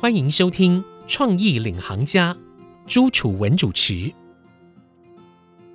欢迎收听《创意领航家》，朱楚文主持。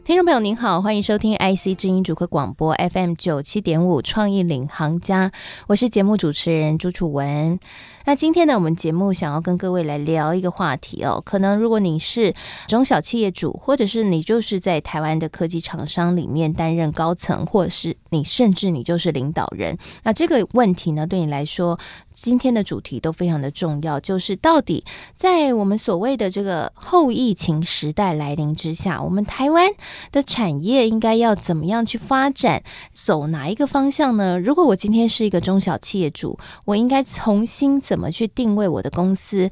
听众朋友您好，欢迎收听 IC 知音主客广播 FM 九七点五《创意领航家》，我是节目主持人朱楚文。那今天呢，我们节目想要跟各位来聊一个话题哦。可能如果你是中小企业主，或者是你就是在台湾的科技厂商里面担任高层，或者是你甚至你就是领导人，那这个问题呢，对你来说，今天的主题都非常的重要。就是到底在我们所谓的这个后疫情时代来临之下，我们台湾的产业应该要怎么样去发展，走哪一个方向呢？如果我今天是一个中小企业主，我应该重新怎么去定位我的公司？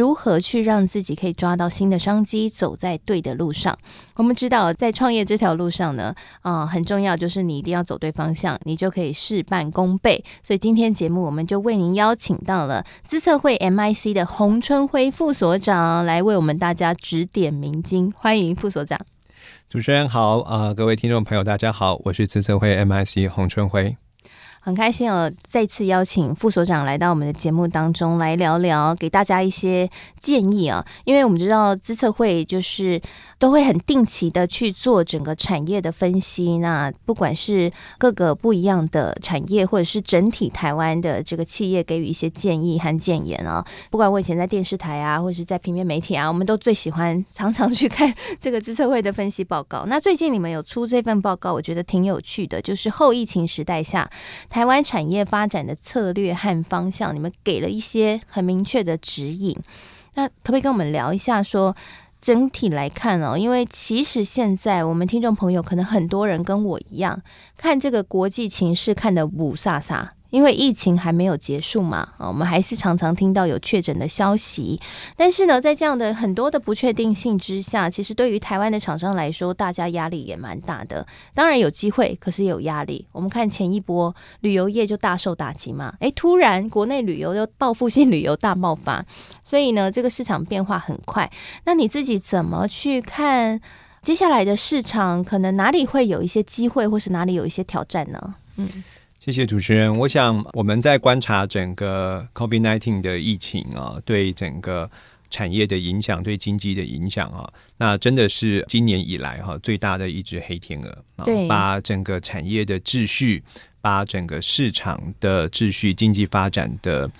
如何去让自己可以抓到新的商机，走在对的路上？我们知道，在创业这条路上呢，啊、很重要就是你一定要走对方向，你就可以事半功倍。所以今天节目我们就为您邀请到了资策会 MIC 的洪春辉副所长来为我们大家指点迷津。欢迎副所长。主持人好，啊、各位听众朋友大家好，我是资策会 MIC 洪春辉。很开心哦，再次邀请副所长来到我们的节目当中来聊聊，给大家一些建议啊。因为我们知道资策会就是都会很定期的去做整个产业的分析，那不管是各个不一样的产业，或者是整体台湾的这个企业，给予一些建议和建言啊。不管我以前在电视台啊，或者是在平面媒体啊，我们都最喜欢常常去看这个资策会的分析报告。那最近你们有出这份报告，我觉得挺有趣的，就是后疫情时代下。台湾产业发展的策略和方向，你们给了一些很明确的指引。那可不可以跟我们聊一下说，整体来看哦，因为其实现在我们听众朋友可能很多人跟我一样，看这个国际情势看得五煞煞。因为疫情还没有结束嘛，啊，我们还是常常听到有确诊的消息。但是呢，在这样的很多的不确定性之下，其实对于台湾的厂商来说，大家压力也蛮大的。当然有机会，可是有压力。我们看前一波旅游业就大受打击嘛，诶，突然国内旅游又报复性旅游大爆发，所以呢，这个市场变化很快。那你自己怎么去看接下来的市场？可能哪里会有一些机会，或是哪里有一些挑战呢？嗯。谢谢主持人。我想我们在观察整个 COVID-19 的疫情啊，对整个产业的影响，对经济的影响啊，那真的是今年以来哈最大的一只黑天鹅啊，把整个产业的秩序，把整个市场的秩序，经济发展的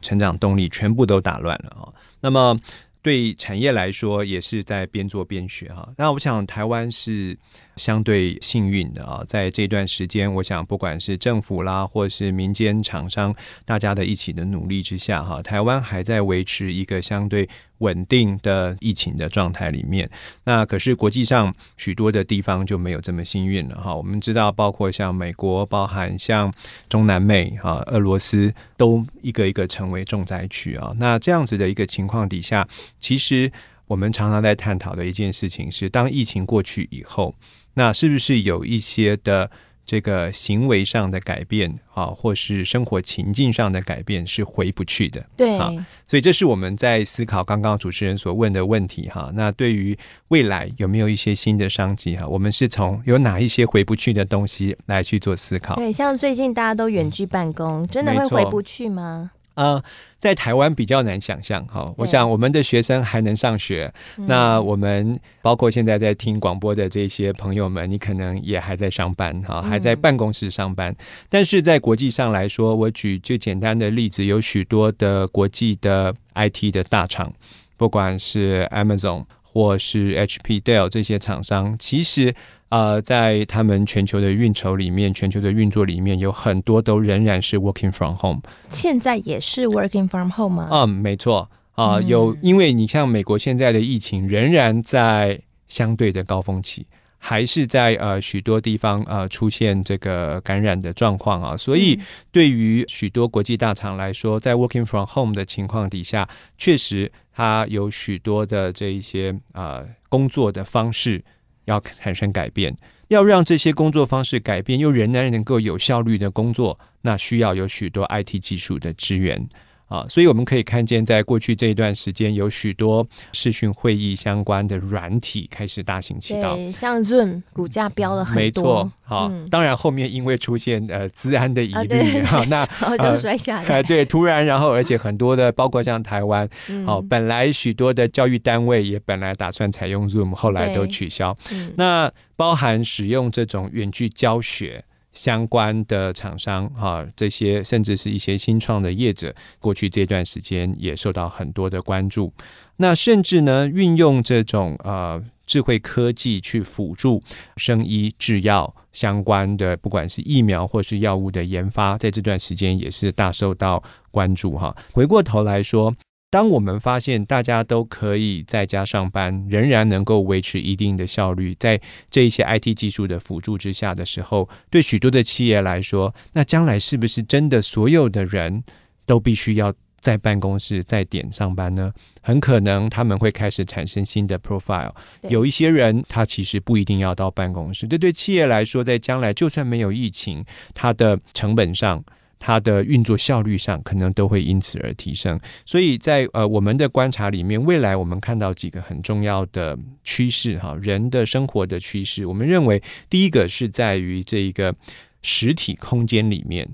成长动力全部都打乱了啊。那么对产业来说，也是在边做边学哈。那我想台湾是。相对幸运的啊，在这段时间，我想不管是政府啦，或是民间厂商，大家的一起的努力之下，哈，台湾还在维持一个相对稳定的疫情的状态里面。那可是国际上许多的地方就没有这么幸运了哈。我们知道，包括像美国，包含像中南美哈，俄罗斯，都一个一个成为重灾区啊。那这样子的一个情况底下，其实我们常常在探讨的一件事情是，当疫情过去以后。那是不是有一些的这个行为上的改变啊，或是生活情境上的改变是回不去的？对，所以这是我们在思考刚刚主持人所问的问题哈。那对于未来有没有一些新的商机哈？我们是从有哪一些回不去的东西来去做思考？对，像最近大家都远距办公，真的会回不去吗？呃，在台湾比较难想象哈。我想我们的学生还能上学，那我们包括现在在听广播的这些朋友们，你可能也还在上班哈，还在办公室上班。但是在国际上来说，我举最简单的例子，有许多的国际的 IT 的大厂，不管是 Amazon 或是 HP、Dell 这些厂商，其实。呃，在他们全球的运筹里面，全球的运作里面，有很多都仍然是 working from home。现在也是 working from home 吗？嗯，没错啊、呃，有，因为你像美国现在的疫情仍然在相对的高峰期，还是在呃许多地方呃出现这个感染的状况啊，所以对于许多国际大厂来说，在 working from home 的情况底下，确实它有许多的这一些呃工作的方式。要产生改变，要让这些工作方式改变，又仍然能够有效率的工作，那需要有许多 IT 技术的支援。啊，所以我们可以看见，在过去这一段时间，有许多视讯会议相关的软体开始大行其道。像 Zoom 股价飙了很多。没错，好、嗯，当然后面因为出现呃资安的疑虑，哈、啊，那然 后就摔下来。呃、对，突然，然后而且很多的，包括像台湾，好、嗯，本来许多的教育单位也本来打算采用 Zoom，后来都取消。嗯、那包含使用这种远距教学。相关的厂商哈，这些甚至是一些新创的业者，过去这段时间也受到很多的关注。那甚至呢，运用这种呃智慧科技去辅助生医制药相关的，不管是疫苗或是药物的研发，在这段时间也是大受到关注哈。回过头来说。当我们发现大家都可以在家上班，仍然能够维持一定的效率，在这一些 IT 技术的辅助之下的时候，对许多的企业来说，那将来是不是真的所有的人都必须要在办公室在点上班呢？很可能他们会开始产生新的 profile。有一些人他其实不一定要到办公室，这对企业来说，在将来就算没有疫情，它的成本上。它的运作效率上可能都会因此而提升，所以在呃我们的观察里面，未来我们看到几个很重要的趋势哈，人的生活的趋势，我们认为第一个是在于这一个实体空间里面，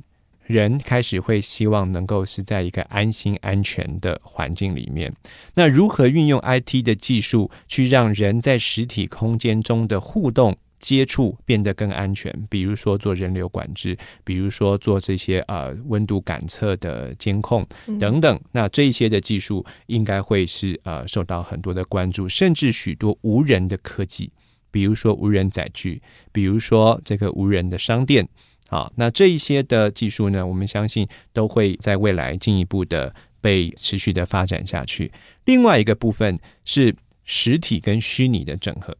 人开始会希望能够是在一个安心安全的环境里面。那如何运用 IT 的技术去让人在实体空间中的互动？接触变得更安全，比如说做人流管制，比如说做这些呃温度感测的监控等等。那这一些的技术应该会是呃受到很多的关注，甚至许多无人的科技，比如说无人载具，比如说这个无人的商店。好，那这一些的技术呢，我们相信都会在未来进一步的被持续的发展下去。另外一个部分是实体跟虚拟的整合。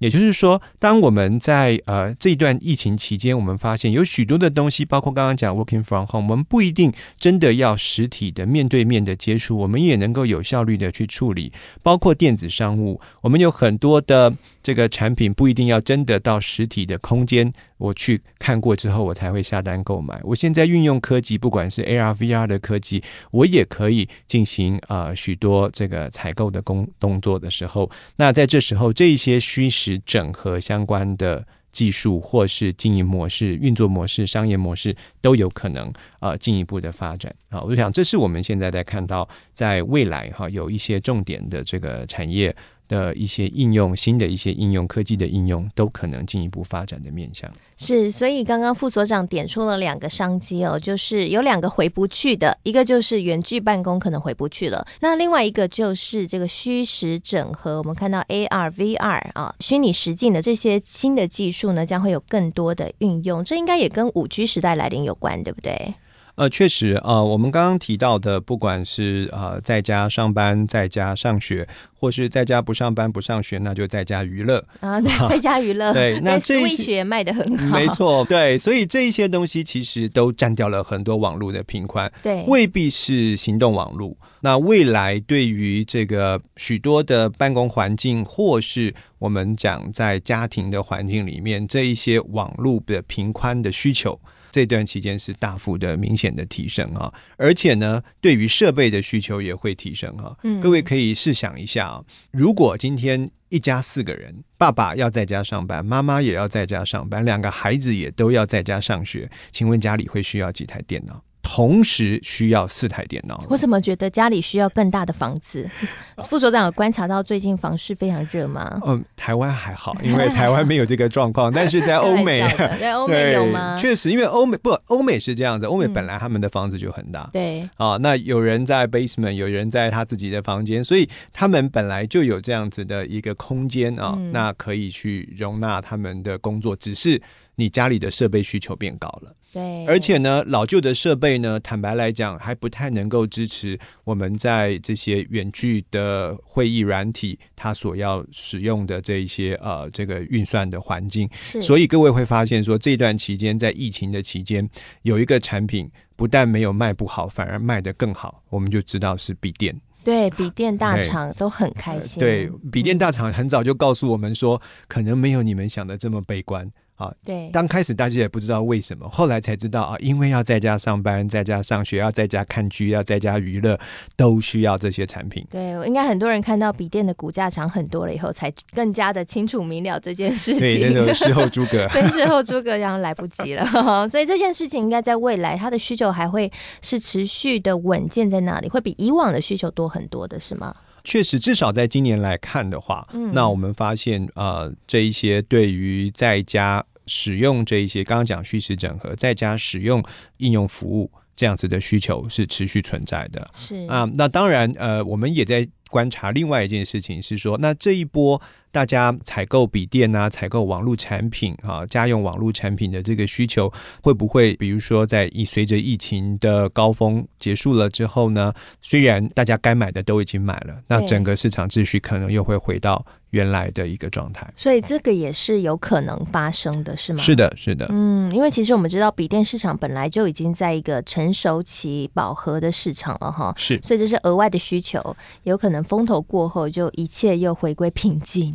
也就是说，当我们在呃这一段疫情期间，我们发现有许多的东西，包括刚刚讲 working from home，我们不一定真的要实体的面对面的接触，我们也能够有效率的去处理。包括电子商务，我们有很多的这个产品不一定要真的到实体的空间，我去看过之后，我才会下单购买。我现在运用科技，不管是 AR、VR 的科技，我也可以进行呃许多这个采购的工动作的时候，那在这时候，这一些虚实。整合相关的技术，或是经营模式、运作模式、商业模式，都有可能啊进一步的发展啊。我想，这是我们现在在看到，在未来哈有一些重点的这个产业。的一些应用，新的一些应用，科技的应用都可能进一步发展的面向。是，所以刚刚副所长点出了两个商机哦，就是有两个回不去的，一个就是远距办公可能回不去了，那另外一个就是这个虚实整合。我们看到 AR、VR 啊，虚拟实境的这些新的技术呢，将会有更多的运用。这应该也跟五 G 时代来临有关，对不对？呃，确实啊、呃，我们刚刚提到的，不管是呃在家上班、在家上学，或是在家不上班不上学，那就在家娱乐啊，对，在家娱乐。对，那这一些卖的很好，没错，对，所以这一些东西其实都占掉了很多网络的频宽，对，未必是行动网络。那未来对于这个许多的办公环境，或是我们讲在家庭的环境里面，这一些网络的频宽的需求。这段期间是大幅的明显的提升啊，而且呢，对于设备的需求也会提升啊。嗯，各位可以试想一下啊，如果今天一家四个人，爸爸要在家上班，妈妈也要在家上班，两个孩子也都要在家上学，请问家里会需要几台电脑？同时需要四台电脑。我怎么觉得家里需要更大的房子？副所长有观察到最近房市非常热吗？嗯，台湾还好，因为台湾没有这个状况。但是在欧美，在欧美有吗？确实，因为欧美不，欧美是这样子，欧美本来他们的房子就很大。对、嗯、啊，那有人在 basement，有人在他自己的房间，所以他们本来就有这样子的一个空间啊、嗯，那可以去容纳他们的工作。只是你家里的设备需求变高了。对，而且呢，老旧的设备呢，坦白来讲，还不太能够支持我们在这些远距的会议软体，它所要使用的这一些呃这个运算的环境。所以各位会发现说，这段期间在疫情的期间，有一个产品不但没有卖不好，反而卖得更好，我们就知道是笔电。对，笔电大厂都很开心。对，笔电大厂很早就告诉我们说，可能没有你们想的这么悲观。啊。对，刚开始大家也不知道为什么，后来才知道啊，因为要在家上班，在家上学，要在家看剧，要在家娱乐，都需要这些产品。对，应该很多人看到笔电的股价涨很多了以后，才更加的清楚明了这件事情。对，那种 事后诸葛，对，事后诸葛然后来不及了。所以这件事情应该在未来，它的需求还会是持续的稳健在那里，会比以往的需求多很多的，是吗？确实，至少在今年来看的话，嗯，那我们发现，呃，这一些对于在家使用这一些，刚刚讲虚实整合，再加使用应用服务这样子的需求是持续存在的。是啊，那当然，呃，我们也在观察另外一件事情，是说，那这一波。大家采购笔电啊，采购网络产品啊，家用网络产品的这个需求会不会，比如说在疫随着疫情的高峰结束了之后呢？虽然大家该买的都已经买了，那整个市场秩序可能又会回到原来的一个状态。所以这个也是有可能发生的，是吗？是的，是的。嗯，因为其实我们知道笔电市场本来就已经在一个成熟期饱和的市场了哈，是，所以这是额外的需求，有可能风头过后就一切又回归平静。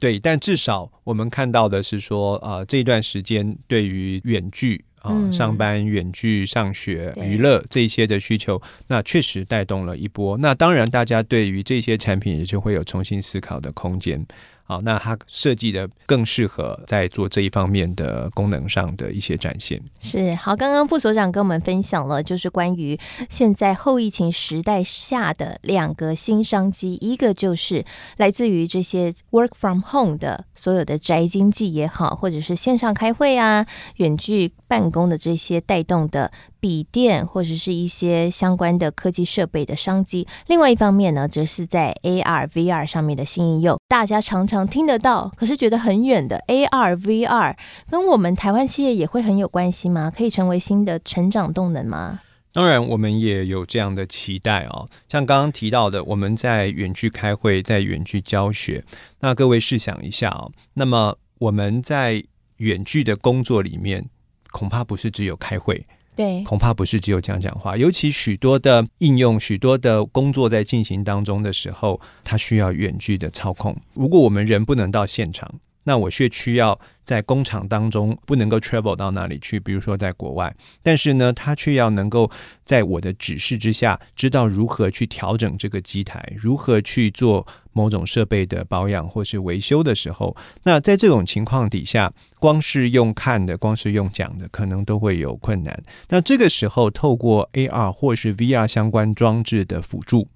对，但至少我们看到的是说，呃，这段时间对于远距啊、呃、上班、远距上学、娱乐这些的需求，那确实带动了一波。那当然，大家对于这些产品也就会有重新思考的空间。好，那它设计的更适合在做这一方面的功能上的一些展现。是好，刚刚副所长跟我们分享了，就是关于现在后疫情时代下的两个新商机，一个就是来自于这些 work from home 的所有的宅经济也好，或者是线上开会啊、远距办公的这些带动的。笔电或者是一些相关的科技设备的商机，另外一方面呢，则是在 AR、VR 上面的新应用。大家常常听得到，可是觉得很远的 AR、VR，跟我们台湾企业也会很有关系吗？可以成为新的成长动能吗？当然，我们也有这样的期待哦。像刚刚提到的，我们在远距开会，在远距教学。那各位试想一下哦，那么我们在远距的工作里面，恐怕不是只有开会。对，恐怕不是只有讲讲话，尤其许多的应用、许多的工作在进行当中的时候，它需要远距的操控。如果我们人不能到现场，那我却需要在工厂当中不能够 travel 到哪里去，比如说在国外，但是呢，他却要能够在我的指示之下，知道如何去调整这个机台，如何去做某种设备的保养或是维修的时候，那在这种情况底下，光是用看的，光是用讲的，可能都会有困难。那这个时候，透过 AR 或是 VR 相关装置的辅助。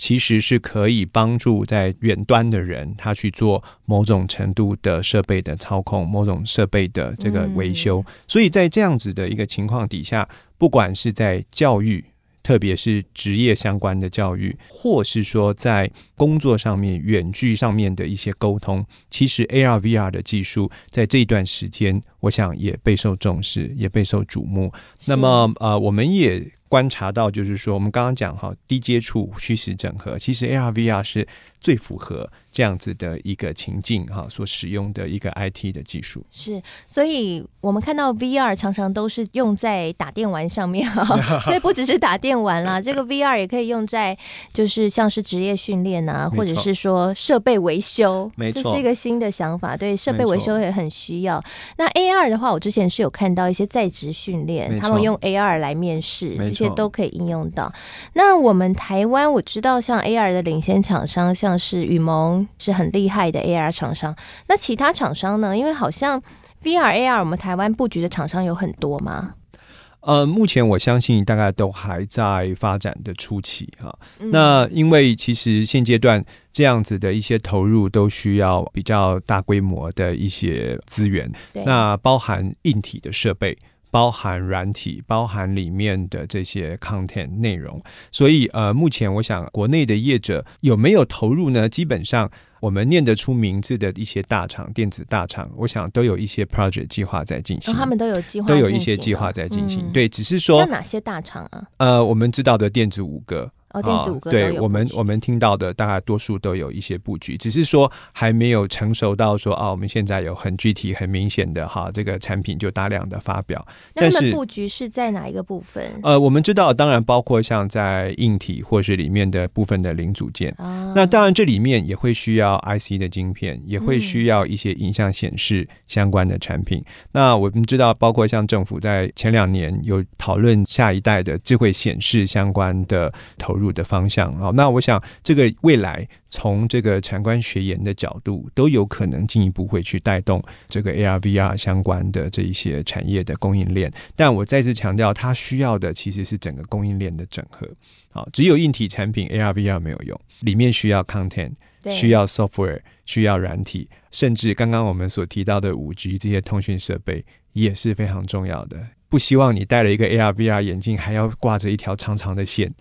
其实是可以帮助在远端的人，他去做某种程度的设备的操控，某种设备的这个维修。所以在这样子的一个情况底下，不管是在教育，特别是职业相关的教育，或是说在工作上面远距上面的一些沟通，其实 AR、VR 的技术在这段时间，我想也备受重视，也备受瞩目。那么，呃，我们也。观察到，就是说，我们刚刚讲哈，低接触虚实整合，其实 AR、VR 是最符合这样子的一个情境哈，所使用的一个 IT 的技术。是，所以我们看到 VR 常常都是用在打电玩上面哈，所以不只是打电玩啦，这个 VR 也可以用在就是像是职业训练啊，或者是说设备维修，没错，这是一个新的想法。对，设备维修也很需要。那 AR 的话，我之前是有看到一些在职训练，他们用 AR 来面试。这些都可以应用到。那我们台湾，我知道像 AR 的领先厂商，像是雨萌是很厉害的 AR 厂商。那其他厂商呢？因为好像 VR、AR，我们台湾布局的厂商有很多吗？呃，目前我相信大概都还在发展的初期哈。那因为其实现阶段这样子的一些投入都需要比较大规模的一些资源，那包含硬体的设备。包含软体，包含里面的这些 content 内容，所以呃，目前我想国内的业者有没有投入呢？基本上我们念得出名字的一些大厂，电子大厂，我想都有一些 project 计划在进行，哦，他们都有计划，都有一些计划在进行。嗯、对，只是说有哪些大厂啊？呃，我们知道的电子五个。哦，电子五哥、啊、对我们我们听到的大概多数都有一些布局，只是说还没有成熟到说啊，我们现在有很具体、很明显的哈，这个产品就大量的发表。那他们布局是在哪一个部分？呃，我们知道，当然包括像在硬体或是里面的部分的零组件。哦、那当然这里面也会需要 IC 的晶片，也会需要一些影像显示相关的产品。嗯、那我们知道，包括像政府在前两年有讨论下一代的智慧显示相关的投入的方向啊，那我想这个未来从这个产官学研的角度都有可能进一步会去带动这个 AR VR 相关的这一些产业的供应链。但我再次强调，它需要的其实是整个供应链的整合。好，只有硬体产品 AR VR 没有用，里面需要 content，需要 software，需要软体，甚至刚刚我们所提到的五 G 这些通讯设备也是非常重要的。不希望你戴了一个 AR VR 眼镜，还要挂着一条长长的线。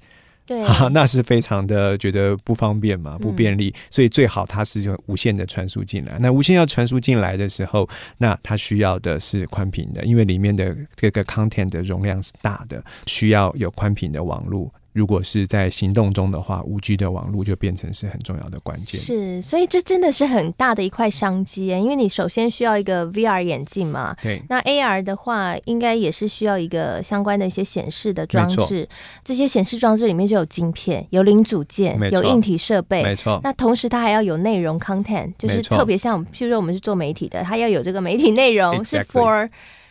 对、啊，那是非常的觉得不方便嘛，不便利，嗯、所以最好它是用无线的传输进来。那无线要传输进来的时候，那它需要的是宽频的，因为里面的这个 content 的容量是大的，需要有宽频的网络。如果是在行动中的话，五 G 的网络就变成是很重要的关键。是，所以这真的是很大的一块商机，因为你首先需要一个 VR 眼镜嘛。对。那 AR 的话，应该也是需要一个相关的一些显示的装置。这些显示装置里面就有晶片、有零组件、有硬体设备。没错。那同时它还要有内容 content，就是特别像，譬如说我们是做媒体的，它要有这个媒体内容是 for。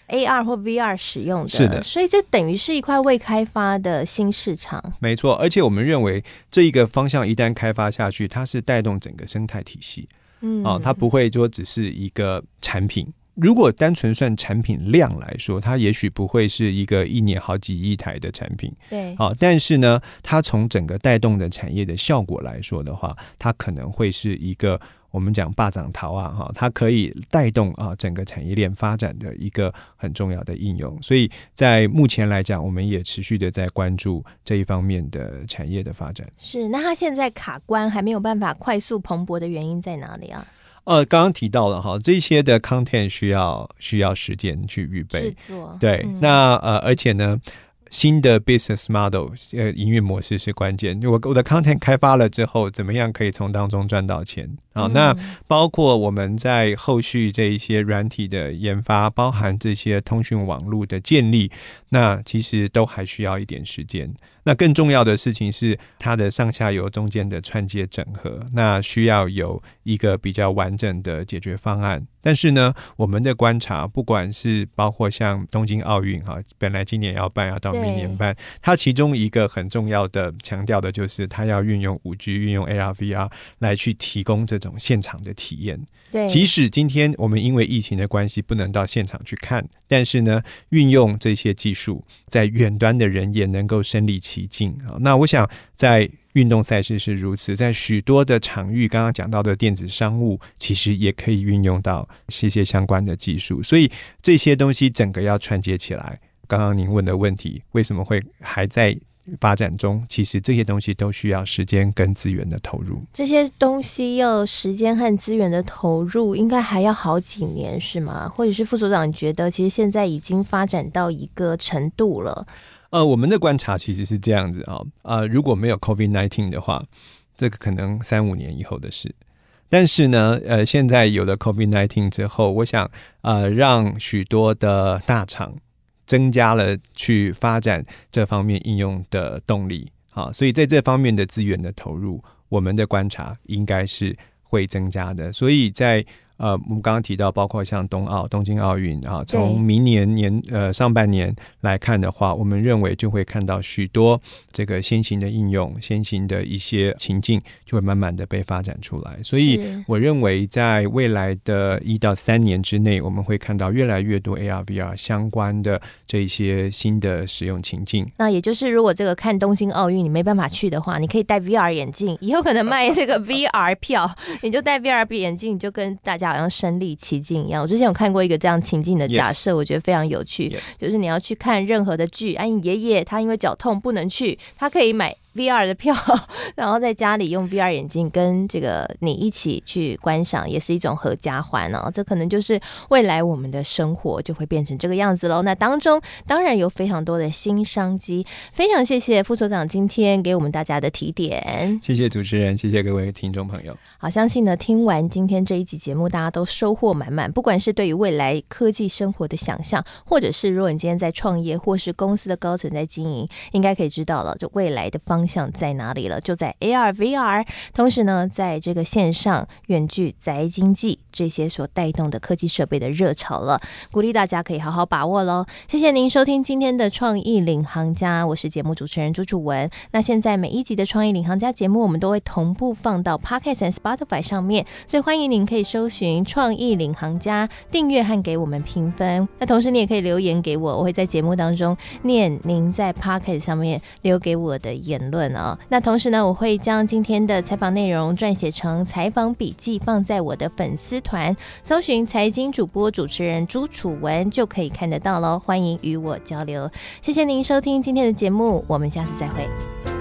AR 或 VR 使用的，是的，所以这等于是一块未开发的新市场。没错，而且我们认为这一个方向一旦开发下去，它是带动整个生态体系。嗯，啊，它不会说只是一个产品。如果单纯算产品量来说，它也许不会是一个一年好几亿台的产品。对，好，但是呢，它从整个带动的产业的效果来说的话，它可能会是一个。我们讲霸掌桃啊，哈，它可以带动啊整个产业链发展的一个很重要的应用。所以在目前来讲，我们也持续的在关注这一方面的产业的发展。是，那它现在卡关还没有办法快速蓬勃的原因在哪里啊？呃，刚刚提到了哈，这些的 content 需要需要时间去预备制作。对，嗯、那呃，而且呢。新的 business model，呃，营运模式是关键。我我的 content 开发了之后，怎么样可以从当中赚到钱？啊，那包括我们在后续这一些软体的研发，包含这些通讯网络的建立，那其实都还需要一点时间。那更重要的事情是它的上下游中间的串接整合，那需要有一个比较完整的解决方案。但是呢，我们的观察，不管是包括像东京奥运哈，本来今年要办，要到明年办，它其中一个很重要的强调的就是它要运用五 G，运用 AR VR 来去提供这种现场的体验。对，即使今天我们因为疫情的关系不能到现场去看，但是呢，运用这些技术，在远端的人也能够身临其已经啊，那我想在运动赛事是如此，在许多的场域，刚刚讲到的电子商务，其实也可以运用到这些相关的技术，所以这些东西整个要串接起来。刚刚您问的问题，为什么会还在发展中？其实这些东西都需要时间跟资源的投入。这些东西要时间和资源的投入，应该还要好几年，是吗？或者是副所长，觉得其实现在已经发展到一个程度了？呃，我们的观察其实是这样子啊，呃，如果没有 COVID-19 的话，这个可能三五年以后的事。但是呢，呃，现在有了 COVID-19 之后，我想，呃，让许多的大厂增加了去发展这方面应用的动力，好，所以在这方面的资源的投入，我们的观察应该是会增加的。所以在呃，我们刚刚提到，包括像冬奥、东京奥运啊，从明年年呃上半年来看的话，我们认为就会看到许多这个先行的应用、先行的一些情境，就会慢慢的被发展出来。所以，我认为在未来的一到三年之内，我们会看到越来越多 AR、VR 相关的这一些新的使用情境。那也就是，如果这个看东京奥运你没办法去的话，你可以戴 VR 眼镜，以后可能卖这个 VR 票，你就戴 VR 眼镜，你就跟大家。好像身临其境一样。我之前有看过一个这样情境的假设.我觉得非常有趣。就是你要去看任何的剧，哎、啊，你爷爷他因为脚痛不能去，他可以买 VR 的票，然后在家里用 VR 眼镜跟这个你一起去观赏，也是一种合家欢哦。这可能就是未来我们的生活就会变成这个样子喽。那当中当然有非常多的新商机，非常谢谢副所长今天给我们大家的提点。谢谢主持人，谢谢各位听众朋友。好，相信呢听完今天这一集节目，大家都收获满满。不管是对于未来科技生活的想象，或者是如果你今天在创业，或是公司的高层在经营，应该可以知道了，就未来的方向在哪里了。就在 AR、VR，同时呢，在这个线上远距宅经济这些所带动的科技设备的热潮了，鼓励大家可以好好把握喽。谢谢您收听今天的创意领航家，我是节目主持人朱楚文。那现在每一集的创意领航家节目，我们都会同步放到 Podcast 和 Spotify 上面，所以欢迎您可以搜寻创意领航家订阅和给我们评分。那同时你也可以留言给我，我会在节目当中念您在 Podcast 上面留给我的言论哦。那同时呢，我会将今天的采访内容撰写成采访笔记，放在我的粉丝团，搜寻财经主播主持人朱楚文就可以看得到喽。欢迎与我交流，谢谢您收听今天的节目，我们下次再会。